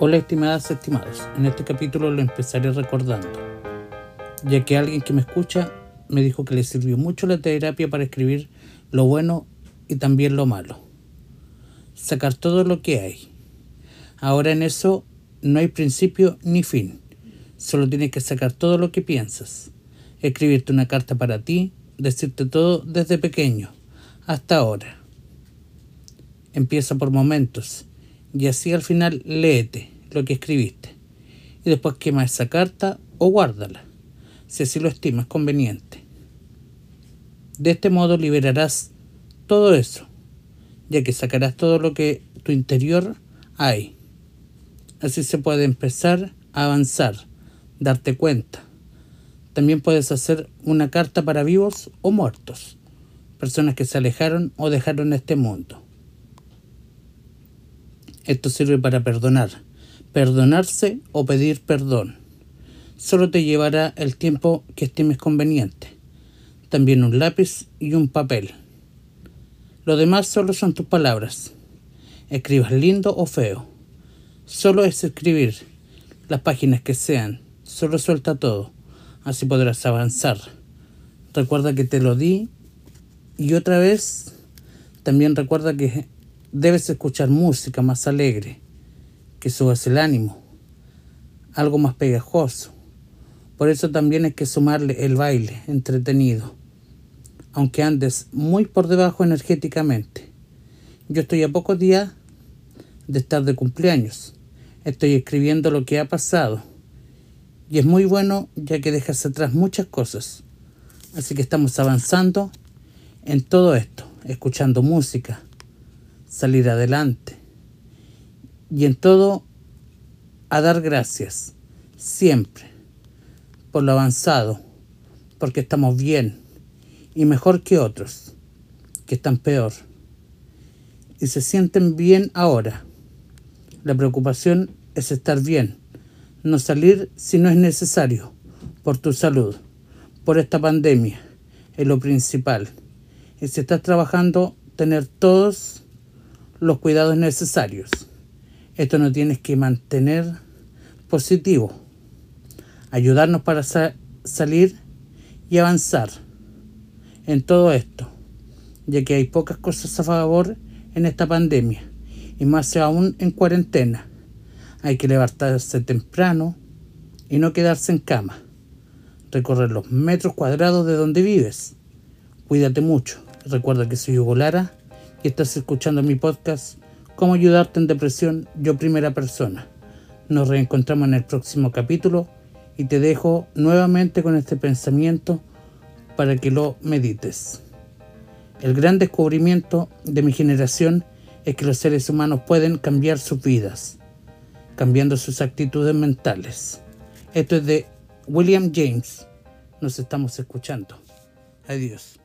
Hola estimadas, estimados. En este capítulo lo empezaré recordando, ya que alguien que me escucha me dijo que le sirvió mucho la terapia para escribir lo bueno y también lo malo. Sacar todo lo que hay. Ahora en eso no hay principio ni fin. Solo tienes que sacar todo lo que piensas. Escribirte una carta para ti, decirte todo desde pequeño hasta ahora. Empieza por momentos y así al final léete lo que escribiste y después quema esa carta o guárdala, si así lo estimas conveniente. De este modo liberarás todo eso, ya que sacarás todo lo que tu interior hay. Así se puede empezar a avanzar, darte cuenta. También puedes hacer una carta para vivos o muertos, personas que se alejaron o dejaron este mundo. Esto sirve para perdonar, perdonarse o pedir perdón. Solo te llevará el tiempo que estimes conveniente. También un lápiz y un papel. Lo demás solo son tus palabras. Escribas lindo o feo. Solo es escribir las páginas que sean. Solo suelta todo. Así podrás avanzar. Recuerda que te lo di. Y otra vez, también recuerda que debes escuchar música más alegre, que subas el ánimo, algo más pegajoso. Por eso también hay que sumarle el baile entretenido, aunque andes muy por debajo energéticamente. Yo estoy a pocos días de estar de cumpleaños. Estoy escribiendo lo que ha pasado. Y es muy bueno ya que dejas atrás muchas cosas. Así que estamos avanzando en todo esto, escuchando música, salir adelante. Y en todo, a dar gracias, siempre, por lo avanzado, porque estamos bien y mejor que otros, que están peor. Y se sienten bien ahora. La preocupación es estar bien, no salir si no es necesario, por tu salud, por esta pandemia, es lo principal. Y si estás trabajando, tener todos los cuidados necesarios. Esto no tienes que mantener positivo. Ayudarnos para salir y avanzar en todo esto, ya que hay pocas cosas a favor en esta pandemia y más aún en cuarentena. Hay que levantarse temprano y no quedarse en cama. Recorrer los metros cuadrados de donde vives. Cuídate mucho. Recuerda que soy Hugo Lara y estás escuchando mi podcast Cómo ayudarte en depresión, yo primera persona. Nos reencontramos en el próximo capítulo y te dejo nuevamente con este pensamiento para que lo medites. El gran descubrimiento de mi generación es que los seres humanos pueden cambiar sus vidas, cambiando sus actitudes mentales. Esto es de William James. Nos estamos escuchando. Adiós.